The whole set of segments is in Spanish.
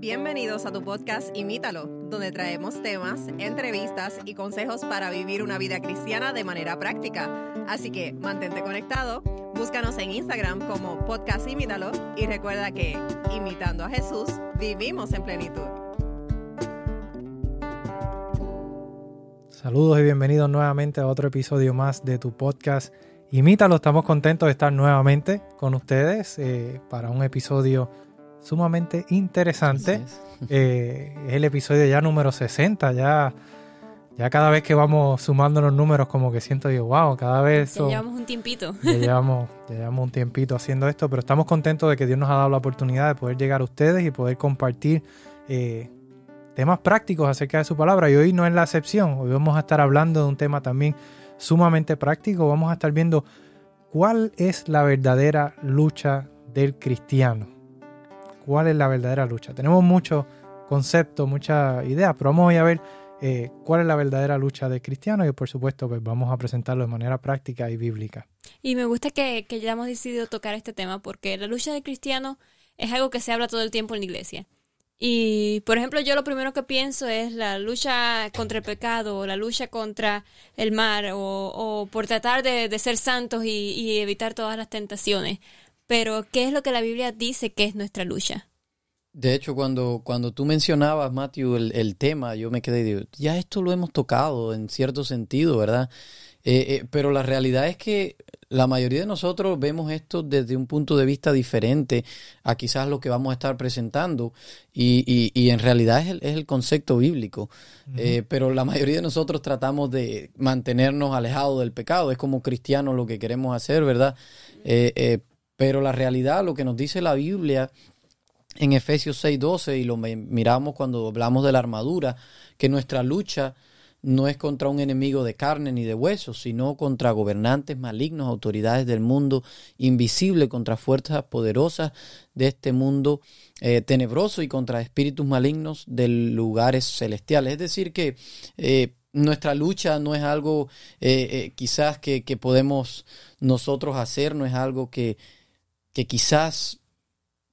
Bienvenidos a tu podcast Imítalo, donde traemos temas, entrevistas y consejos para vivir una vida cristiana de manera práctica. Así que mantente conectado, búscanos en Instagram como podcast Imítalo y recuerda que, imitando a Jesús, vivimos en plenitud. Saludos y bienvenidos nuevamente a otro episodio más de tu podcast Imítalo. Estamos contentos de estar nuevamente con ustedes eh, para un episodio sumamente interesante. Eh, es el episodio ya número 60, ya, ya cada vez que vamos sumando los números como que siento yo, wow, cada vez... Ya llevamos un tiempito. Ya llevamos, ya llevamos un tiempito haciendo esto, pero estamos contentos de que Dios nos ha dado la oportunidad de poder llegar a ustedes y poder compartir eh, temas prácticos acerca de su palabra. Y hoy no es la excepción, hoy vamos a estar hablando de un tema también sumamente práctico, vamos a estar viendo cuál es la verdadera lucha del cristiano cuál es la verdadera lucha. Tenemos muchos conceptos, muchas ideas, pero vamos a ver eh, cuál es la verdadera lucha de cristiano y por supuesto pues vamos a presentarlo de manera práctica y bíblica. Y me gusta que, ya hemos decidido tocar este tema porque la lucha de cristiano es algo que se habla todo el tiempo en la iglesia. Y, por ejemplo, yo lo primero que pienso es la lucha contra el pecado, o la lucha contra el mar, o, por tratar de, ser santos y, evitar todas las tentaciones. Pero, ¿qué es lo que la Biblia dice que es nuestra lucha? De hecho, cuando, cuando tú mencionabas, Matthew, el, tema, yo me quedé, digo, ya esto lo hemos tocado en cierto sentido, ¿verdad? Eh, eh, pero la realidad es que la mayoría de nosotros vemos esto desde un punto de vista diferente a quizás lo que vamos a estar presentando y, y, en realidad es el, es el concepto bíblico. Eh, pero la mayoría de nosotros tratamos de mantenernos alejados del pecado, es como cristianos lo que queremos hacer, ¿verdad? Pero la realidad, lo que nos dice la Biblia en Efesios 6:12, y lo miramos cuando hablamos de la armadura, que nuestra lucha no es contra un enemigo de carne ni de huesos, sino contra gobernantes malignos, autoridades del mundo invisible, contra fuerzas poderosas de este mundo eh, tenebroso y contra espíritus malignos de lugares celestiales. Es decir, que eh, nuestra lucha no es algo eh, quizás que, que podemos nosotros hacer, no es algo que que quizás,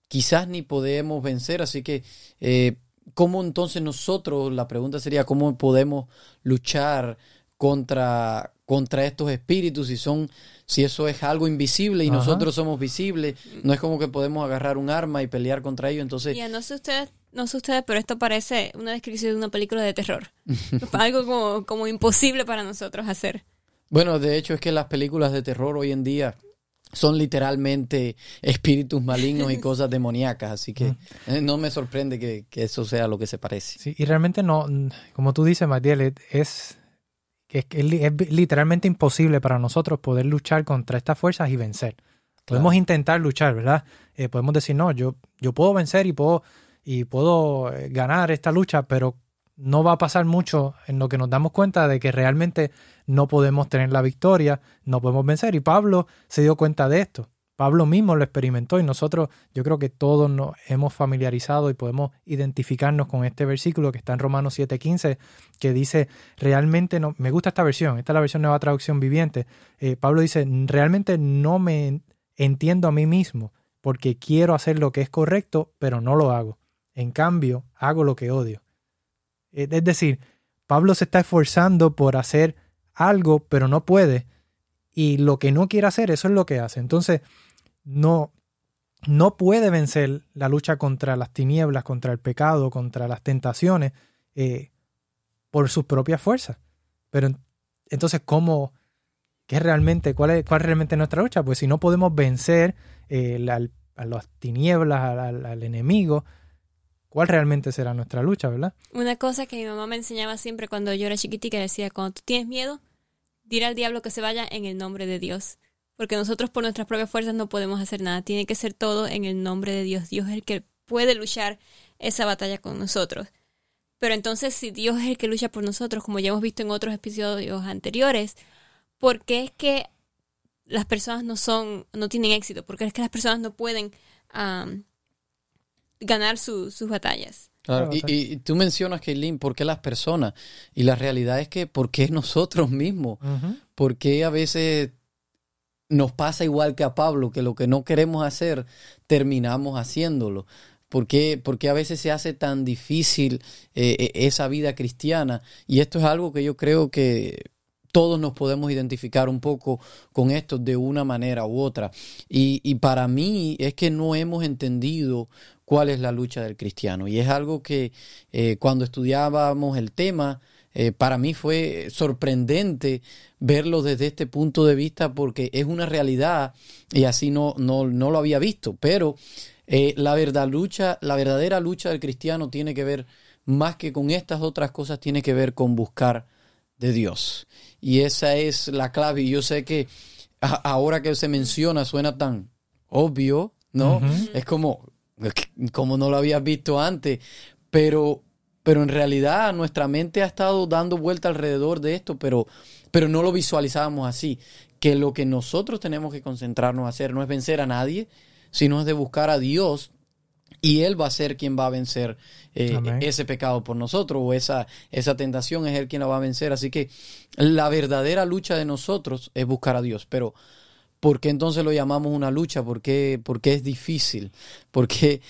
quizás ni podemos vencer. Así que, eh, ¿cómo entonces nosotros, la pregunta sería, cómo podemos luchar contra, contra estos espíritus si son si eso es algo invisible y nosotros somos visibles no es como que podemos agarrar un arma y pelear contra ellos entonces ya no sé ustedes no sé ustedes pero esto parece una descripción de una película de terror. Algo como, como imposible para nosotros hacer. Bueno de hecho es que las películas de terror hoy en día son literalmente espíritus malignos y cosas demoníacas, así que eh, no me sorprende que, eso sea lo que se parece. Sí, y realmente no, como tú dices, Matiel, es, es, es literalmente imposible para nosotros poder luchar contra estas fuerzas y vencer. Podemos intentar luchar, ¿verdad? Eh, podemos decir, no, yo, yo puedo vencer y puedo, y puedo eh, ganar esta lucha, pero no va a pasar mucho en lo que nos damos cuenta de que realmente no podemos tener la victoria, no podemos vencer. Y Pablo se dio cuenta de esto. Pablo mismo lo experimentó y nosotros yo creo que todos nos hemos familiarizado y podemos identificarnos con este versículo que está en Romanos 7:15 que dice, realmente no, me gusta esta versión, esta es la versión nueva traducción viviente. Eh, Pablo dice, realmente no me entiendo a mí mismo porque quiero hacer lo que es correcto, pero no lo hago. En cambio, hago lo que odio. Es decir, Pablo se está esforzando por hacer algo, pero no puede. Y lo que no quiere hacer, eso es lo que hace. Entonces, no, no puede vencer la lucha contra las tinieblas, contra el pecado, contra las tentaciones, eh, por sus propias fuerzas. Pero entonces, ¿cómo? ¿Qué realmente, cuál es, cuál realmente nuestra lucha? Pues si no podemos vencer eh, a las tinieblas, al enemigo, cuál realmente será nuestra lucha, ¿verdad? Una cosa que mi mamá me enseñaba siempre cuando yo era chiquitica decía, cuando tú tienes miedo, dile al diablo que se vaya en el nombre de Dios. Porque nosotros por nuestras propias fuerzas no podemos hacer nada. Tiene que ser todo en el nombre de Dios. Dios es el que puede luchar esa batalla con nosotros. Pero entonces, si Dios es el que lucha por nosotros, como ya hemos visto en otros episodios anteriores, ¿por qué es que las personas no son, no tienen éxito? ¿Por qué es que las personas no pueden ganar sus batallas. Y, tú mencionas, Kaylin, ¿por qué las personas? Y la realidad es que, ¿por qué nosotros mismos? Porque a veces nos pasa igual que a Pablo, que lo que no queremos hacer, terminamos haciéndolo. ¿Por qué, a veces se hace tan difícil eh, esa vida cristiana? Y esto es algo que yo creo que todos nos podemos identificar un poco con esto de una manera u otra. Y, para mí es que no hemos entendido cuál es la lucha del cristiano. Y es algo que eh, cuando estudiábamos el tema, eh, para mí fue sorprendente verlo desde este punto de vista porque es una realidad y así no, no, no lo había visto. Pero eh, la, verdad, lucha, la verdadera lucha del cristiano tiene que ver más que con estas otras cosas, tiene que ver con buscar de Dios. Y esa es la clave. Y yo sé que ahora que se menciona suena tan obvio, ¿no? Es como, como no lo habías visto antes, pero, pero en realidad nuestra mente ha estado dando vuelta alrededor de esto, pero, pero no lo visualizábamos así. Que lo que nosotros tenemos que concentrarnos a hacer no es vencer a nadie, sino es de buscar a Dios y Él va a ser quien va a vencer eh, ese pecado por nosotros o esa, esa tentación es Él quien la va a vencer. Así que la verdadera lucha de nosotros es buscar a Dios. Pero ¿por qué entonces lo llamamos una lucha? ¿Por qué, es difícil? ¿Por qué,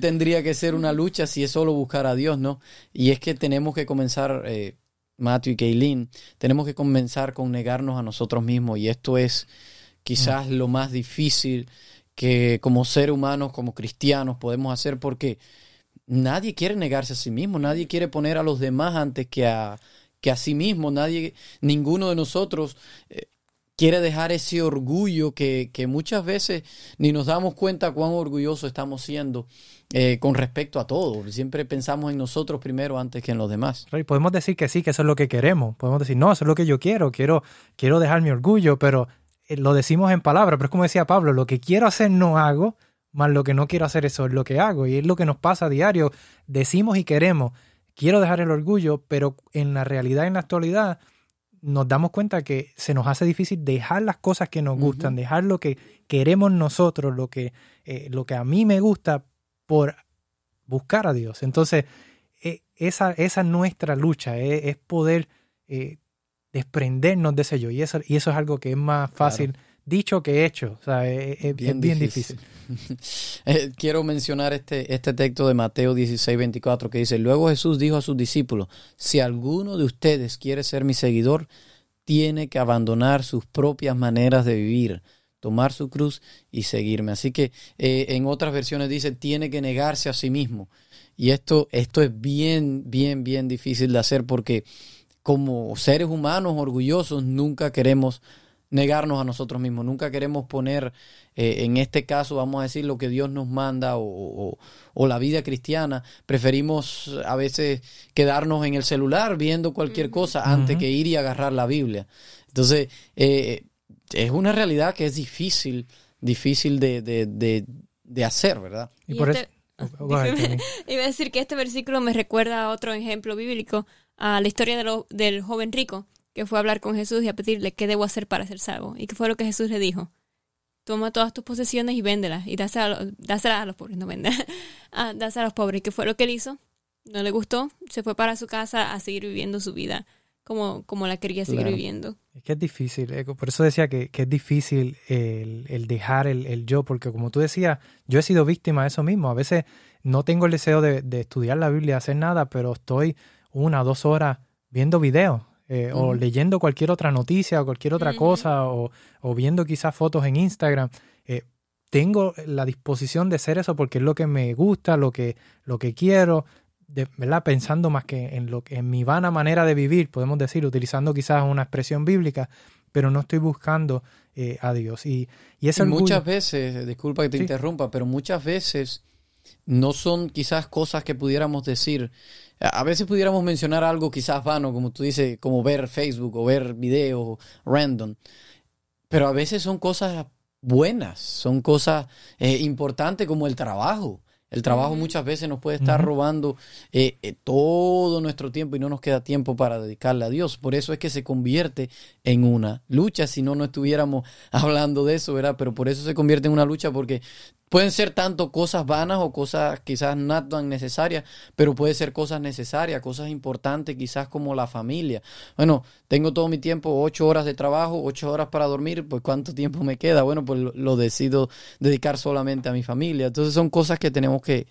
tendría que ser una lucha si es solo buscar a Dios? no Y es que tenemos que comenzar, eh, Matthew y Kaylin, tenemos que comenzar con negarnos a nosotros mismos y esto es quizás lo más difícil que como ser humanos, como cristianos podemos hacer porque nadie quiere negarse a sí mismo, nadie quiere poner a los demás antes que a, que a sí mismo, nadie, ninguno de nosotros eh, quiere dejar ese orgullo que, que, muchas veces ni nos damos cuenta cuán orgullosos estamos siendo eh, con respecto a todo. Siempre pensamos en nosotros primero antes que en los demás. podemos decir que sí, que eso es lo que queremos. Podemos decir, no, eso es lo que yo quiero, quiero, quiero dejar mi orgullo, pero eh, lo decimos en palabras, pero es como decía Pablo, lo que quiero hacer no hago, más lo que no quiero hacer eso es lo que hago. Y es lo que nos pasa a diario. Decimos y queremos, quiero dejar el orgullo, pero en la realidad, en la actualidad, nos damos cuenta que se nos hace difícil dejar las cosas que nos gustan, dejar lo que queremos nosotros, lo que, eh, lo que a mí me gusta por buscar a Dios. Entonces, eh, esa, esa es nuestra lucha, es poder desprendernos de ese yo. Y eso, y eso es algo que es más fácil dicho que hecho. O sea, es, bien, difícil. Eh, quiero mencionar este, este texto de Mateo 16, 24 que dice, luego Jesús dijo a sus discípulos, si alguno de ustedes quiere ser mi seguidor, tiene que abandonar sus propias maneras de vivir, tomar su cruz y seguirme. Así que eh, en otras versiones dice, tiene que negarse a sí mismo. Y esto, esto es bien, bien, bien difícil de hacer porque como seres humanos orgullosos nunca queremos negarnos a nosotros mismos, nunca queremos poner, eh, en este caso, vamos a decir, lo que Dios nos manda o, la vida cristiana. Preferimos a veces quedarnos en el celular viendo cualquier cosa antes que ir y agarrar la Biblia. Entonces, eh, es una realidad que es difícil, difícil de, de, de, hacer, ¿verdad? Y, por este, eso... iba a decir que este versículo me recuerda a otro ejemplo bíblico a la historia del joven rico que fue a hablar con Jesús y a pedirle qué debo hacer para ser salvo. ¿Y qué fue lo que Jesús le dijo? Toma todas tus posesiones y véndelas y dáselas a, a los pobres, no vende, ah, dáselas a los pobres. ¿Y qué fue lo que él hizo? No le gustó, se fue para su casa a seguir viviendo su vida como, como la quería seguir viviendo. Es que es difícil, eh, por eso decía que, es difícil el, dejar el, yo, porque como tú decías, yo he sido víctima de eso mismo. A veces no tengo el deseo de, de estudiar la Biblia, hacer nada, pero estoy una o dos horas viendo videos eh, o leyendo cualquier otra noticia o cualquier otra cosa o, viendo quizás fotos en Instagram. Eh, tengo la disposición de hacer eso porque es lo que me gusta, lo que, lo que quiero, de, ¿verdad? Pensando más que en lo que en mi vana manera de vivir, podemos decir, utilizando quizás una expresión bíblica, pero no estoy buscando eh, a Dios. Y, y, muchas veces, disculpa que te interrumpa, pero muchas veces no son quizás cosas que pudiéramos decir. A veces pudiéramos mencionar algo quizás vano, como tú dices, como ver Facebook o ver videos random, pero a veces son cosas buenas, son cosas eh, importantes como el trabajo. El trabajo muchas veces nos puede estar robando eh, eh, todo nuestro tiempo y no nos queda tiempo para dedicarle a Dios. Por eso es que se convierte en una lucha. Si no, no estuviéramos hablando de eso, ¿verdad? Pero por eso se convierte en una lucha porque pueden ser tanto cosas vanas o cosas quizás no tan necesarias, pero puede ser cosas necesarias, cosas importantes quizás como la familia. Bueno, tengo todo mi tiempo, ocho horas de trabajo, ocho horas para dormir, pues ¿cuánto tiempo me queda? Bueno, pues lo decido dedicar solamente a mi familia. Entonces son cosas que tenemos que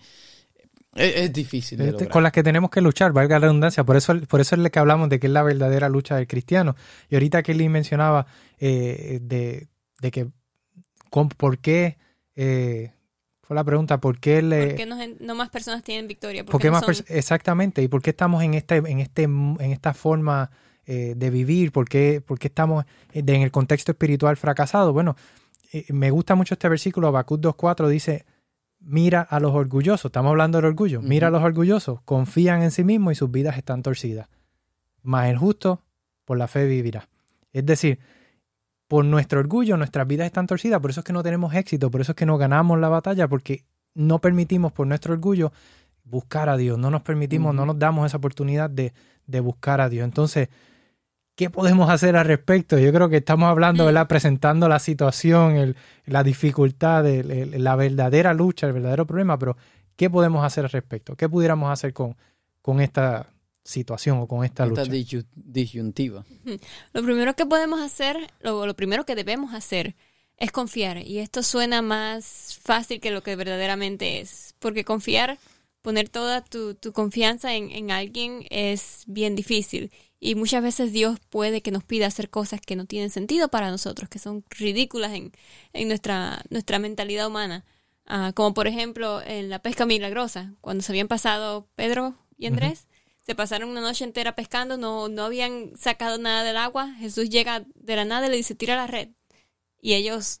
es, difícil. De con las que tenemos que luchar, valga la redundancia. Por eso, por eso es lo que hablamos de que es la verdadera lucha del cristiano. Y ahorita Kelly mencionaba eh, de, de, que, ¿por qué? Eh, fue la pregunta, ¿por qué, le, ¿Por qué no, más personas tienen victoria? ¿Por, qué más Exactamente. ¿Y por qué estamos en, este, en, este, en esta forma eh, de vivir? ¿Por qué, por qué estamos en el contexto espiritual fracasado? Bueno, me gusta mucho este versículo, Habacuc 2.4 dice mira a los orgullosos, estamos hablando del orgullo, mira a los orgullosos, confían en sí mismos y sus vidas están torcidas. Mas el justo por la fe vivirá. Es decir, por nuestro orgullo nuestras vidas están torcidas, por eso es que no tenemos éxito, por eso es que no ganamos la batalla, porque no permitimos por nuestro orgullo buscar a Dios, no nos permitimos, no nos damos esa oportunidad de, de buscar a Dios. Entonces, ¿Qué podemos hacer al respecto? Yo creo que estamos hablando, mm. ¿verdad? Presentando la situación, la dificultad, la verdadera lucha, el verdadero problema, pero ¿qué podemos hacer al respecto? ¿Qué pudiéramos hacer con, con esta situación o con esta, esta lucha? disyuntiva. Lo primero que podemos hacer, lo, lo primero que debemos hacer es confiar. Y esto suena más fácil que lo que verdaderamente es. Porque confiar, poner toda tu, tu confianza en, en alguien es bien difícil. Y muchas veces Dios puede que nos pida hacer cosas que no tienen sentido para nosotros, que son ridículas en, en nuestra, nuestra mentalidad humana. Ah, como por ejemplo en la pesca milagrosa, cuando se habían pasado Pedro y Andrés, se pasaron una noche entera pescando, no, no habían sacado nada del agua, Jesús llega de la nada y le dice, tira la red. Y ellos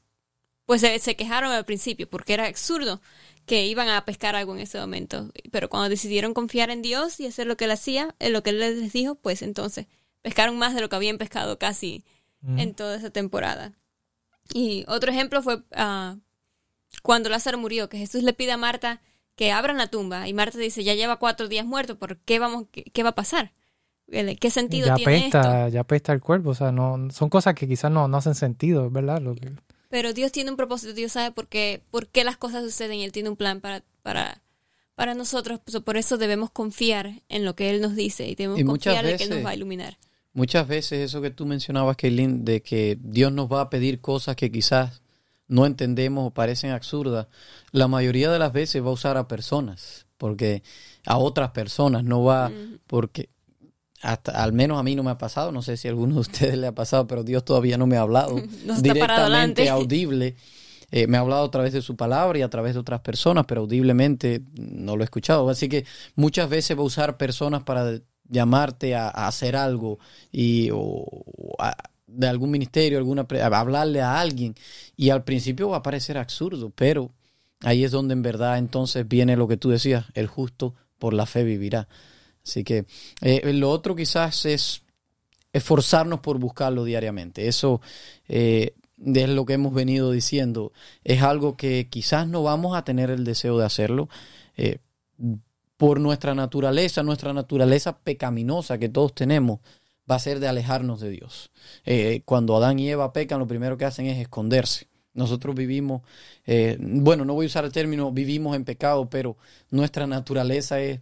pues se, se quejaron al principio porque era absurdo que iban a pescar algo en ese momento. Pero cuando decidieron confiar en Dios y hacer lo que él hacía, en lo que él les dijo, pues entonces pescaron más de lo que habían pescado casi en toda esa temporada. Y otro ejemplo fue uh, cuando Lázaro murió, que Jesús le pide a Marta que abran la tumba y Marta dice, ya lleva cuatro días muerto, ¿por qué, vamos, qué, va a pasar? ¿Qué sentido ya tiene esto? Ya apesta el cuerpo, o sea, no, son cosas que quizás no, no hacen sentido, ¿verdad? Lo que... Pero Dios tiene un propósito, Dios sabe por qué, por qué las cosas suceden y Él tiene un plan para, para, para nosotros. Por eso debemos confiar en lo que Él nos dice y debemos confiar en que Él nos va a iluminar. Muchas veces eso que tú mencionabas, Kaylin, de que Dios nos va a pedir cosas que quizás no entendemos o parecen absurdas, la mayoría de las veces va a usar a personas, porque a otras personas no va, porque hasta al menos a mí no me ha pasado, no sé si a alguno de ustedes le ha pasado, pero Dios todavía no me ha hablado directamente audible. Eh, me ha hablado a través de su palabra y a través de otras personas, pero audiblemente no lo he escuchado. Así que muchas veces va a usar personas para llamarte a, hacer algo y de algún ministerio, alguna hablarle a alguien y al principio va a parecer absurdo, pero ahí es donde en verdad entonces viene lo que tú decías, el justo por la fe vivirá. Así que eh, lo otro quizás es esforzarnos por buscarlo diariamente. Eso eh, es lo que hemos venido diciendo. Es algo que quizás no vamos a tener el deseo de hacerlo. Eh, por nuestra naturaleza, nuestra naturaleza pecaminosa que todos tenemos, va a ser de alejarnos de Dios. cuando Adán y Eva pecan, lo primero que hacen es esconderse. Nosotros vivimos, bueno, no voy a usar el término vivimos en pecado, pero nuestra naturaleza es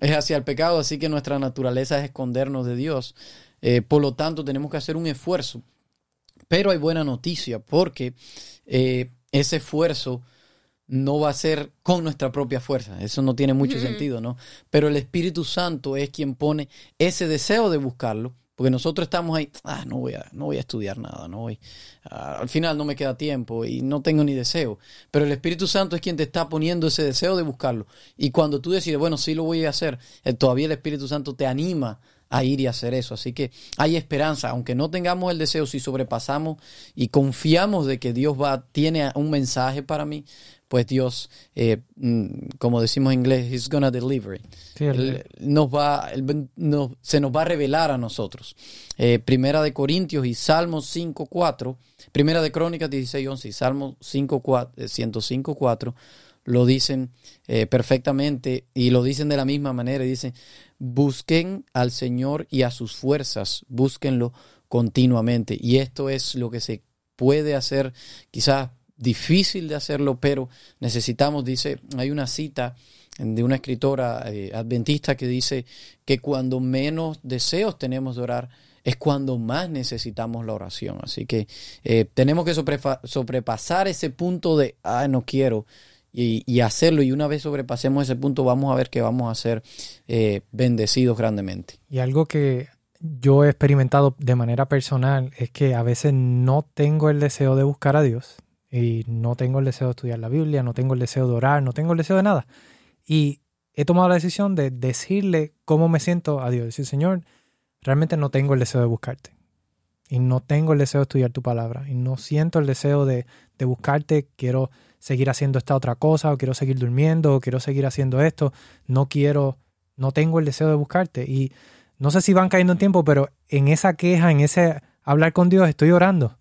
es hacia el pecado, así que nuestra naturaleza es escondernos de Dios. Eh, por lo tanto, tenemos que hacer un esfuerzo. Pero hay buena noticia, porque eh, ese esfuerzo no va a ser con nuestra propia fuerza. Eso no tiene mucho sentido, ¿no? Pero el Espíritu Santo es quien pone ese deseo de buscarlo porque nosotros estamos ahí, ah, no voy a, no voy a estudiar nada, no voy. Ah, al final no me queda tiempo y no tengo ni deseo. Pero el Espíritu Santo es quien te está poniendo ese deseo de buscarlo. Y cuando tú decides, bueno, sí lo voy a hacer, eh, todavía el Espíritu Santo te anima a ir y hacer eso. Así que hay esperanza, aunque no tengamos el deseo, si sobrepasamos y confiamos de que Dios va, tiene un mensaje para mí, pues Dios, eh, mm, como decimos en inglés, He's gonna deliver. nos va, se nos va a revelar a nosotros. Eh, primera de Corintios y Salmos 5.4, Primera de Crónicas 16.11 y Salmos 105.4 eh, lo dicen perfectamente y lo dicen de la misma manera. Y dicen, busquen al Señor y a sus fuerzas, búsquenlo continuamente. Y esto es lo que se puede hacer quizás difícil de hacerlo, pero necesitamos, dice, hay una cita de una escritora eh, adventista que dice que cuando menos deseos tenemos de orar, es cuando más necesitamos la oración. Así que eh, tenemos que sobrepasar ese punto de, ah, no quiero, y, hacerlo. Y una vez sobrepasemos ese punto, vamos a ver que vamos a ser eh, bendecidos grandemente. Y algo que yo he experimentado de manera personal es que a veces no tengo el deseo de buscar a Dios y no tengo el deseo de estudiar la Biblia, no tengo el deseo de orar, no tengo el deseo de nada. Y he tomado la decisión de decirle cómo me siento a Dios. Decir, Señor, realmente no tengo el deseo de buscarte. Y no tengo el deseo de estudiar tu palabra. Y no siento el deseo de, de buscarte. Quiero seguir haciendo esta otra cosa, o quiero seguir durmiendo, o quiero seguir haciendo esto. No quiero, no tengo el deseo de buscarte. Y no sé si van cayendo en tiempo, pero en esa queja, en ese hablar con Dios, estoy orando.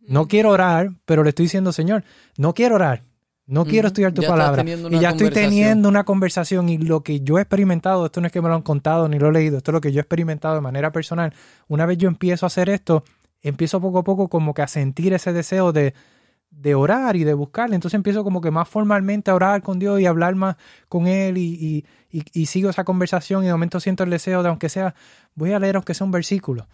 No quiero orar, pero le estoy diciendo, Señor, no quiero orar, no quiero estudiar tu palabra. Y ya estoy teniendo una conversación y lo que yo he experimentado, esto no es que me lo han contado ni lo he leído, esto es lo que yo he experimentado de manera personal. Una vez yo empiezo a hacer esto, empiezo poco a poco como que a sentir ese deseo de, de orar y de buscarle. Entonces empiezo como que más formalmente a orar con Dios y hablar más con Él y, y, y, sigo esa conversación y de momento siento el deseo de aunque sea, voy a leer aunque sea un versículo.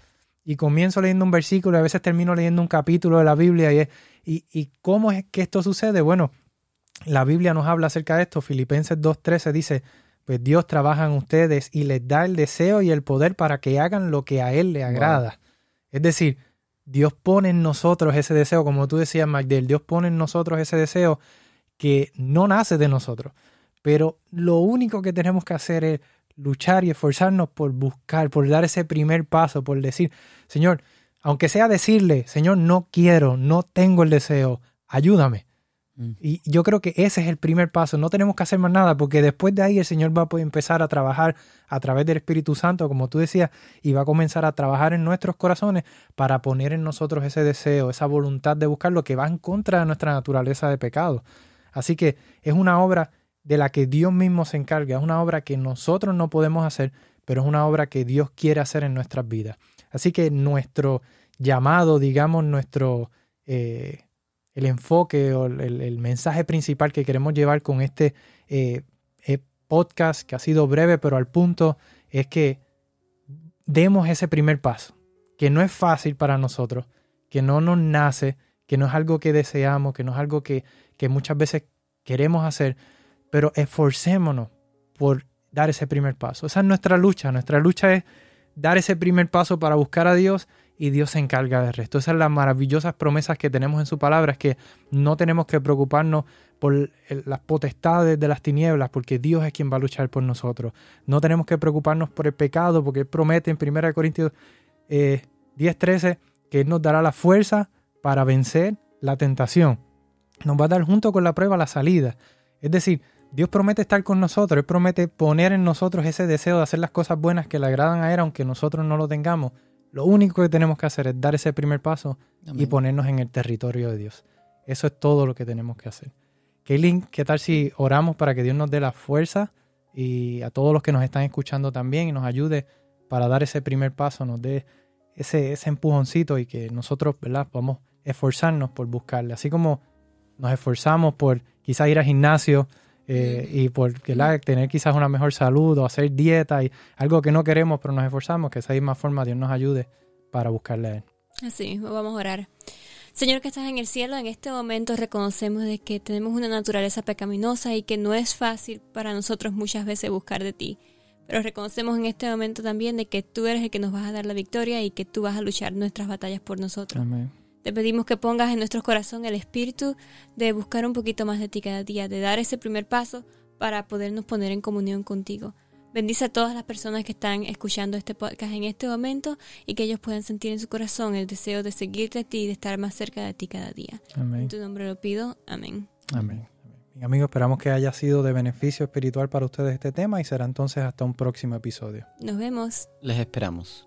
Y comienzo leyendo un versículo y a veces termino leyendo un capítulo de la Biblia. Y, y, y cómo es que esto sucede? Bueno, la Biblia nos habla acerca de esto. Filipenses 2.13 dice, pues Dios trabaja en ustedes y les da el deseo y el poder para que hagan lo que a Él le agrada. Es decir, Dios pone en nosotros ese deseo, como tú decías, Magdel, Dios pone en nosotros ese deseo que no nace de nosotros. Pero lo único que tenemos que hacer es luchar y esforzarnos por buscar, por dar ese primer paso, por decir, Señor, aunque sea decirle, Señor, no quiero, no tengo el deseo, ayúdame. Mm. Y yo creo que ese es el primer paso. No tenemos que hacer más nada porque después de ahí el Señor va a poder empezar a trabajar a través del Espíritu Santo, como tú decías, y va a comenzar a trabajar en nuestros corazones para poner en nosotros ese deseo, esa voluntad de buscar lo que va en contra de nuestra naturaleza de pecado. Así que es una obra de la que Dios mismo se encarga, es una obra que nosotros no podemos hacer, pero es una obra que Dios quiere hacer en nuestras vidas. Así que nuestro llamado, digamos, nuestro... Eh, el enfoque o el, mensaje principal que queremos llevar con este eh, eh, podcast, que ha sido breve pero al punto, es que demos ese primer paso, que no es fácil para nosotros, que no nos nace, que no es algo que deseamos, que no es algo que, que muchas veces queremos hacer, pero esforcémonos por dar ese primer paso. Esa es nuestra lucha. Nuestra lucha es dar ese primer paso para buscar a Dios y Dios se encarga del resto. Esas son las maravillosas promesas que tenemos en su palabra, es que no tenemos que preocuparnos por las potestades de las tinieblas, porque Dios es quien va a luchar por nosotros. No tenemos que preocuparnos por el pecado, porque Él promete en 1 Corintios eh, 10:13 que Él nos dará la fuerza para vencer la tentación. Nos va a dar junto con la prueba la salida. Es decir, Dios promete estar con nosotros, Él promete poner en nosotros ese deseo de hacer las cosas buenas que le agradan a Él, aunque nosotros no lo tengamos. Lo único que tenemos que hacer es dar ese primer paso y ponernos en el territorio de Dios. Eso es todo lo que tenemos que hacer. Kaylin, ¿qué tal si oramos para que Dios nos dé la fuerza y a todos los que nos están escuchando también y nos ayude para dar ese primer paso, nos dé ese, ese empujoncito y que nosotros, ¿verdad?, podamos esforzarnos por buscarle. Así como nos esforzamos por quizás ir al gimnasio, eh, y por tener quizás una mejor salud o hacer dieta y algo que no queremos pero nos esforzamos, que esa misma forma Dios nos ayude para buscarle a Él. Así, vamos a orar. Señor que estás en el cielo, en este momento reconocemos de que tenemos una naturaleza pecaminosa y que no es fácil para nosotros muchas veces buscar de ti. Pero reconocemos en este momento también de que tú eres el que nos vas a dar la victoria y que tú vas a luchar nuestras batallas por nosotros. Amén. Te pedimos que pongas en nuestro corazón el espíritu de buscar un poquito más de ti cada día, de dar ese primer paso para podernos poner en comunión contigo. Bendice a todas las personas que están escuchando este podcast en este momento y que ellos puedan sentir en su corazón el deseo de seguirte a ti y de estar más cerca de ti cada día. En tu nombre lo pido. Amén. Amén. amigos, esperamos que haya sido de beneficio espiritual para ustedes este tema y será entonces hasta un próximo episodio. Nos vemos. Les esperamos.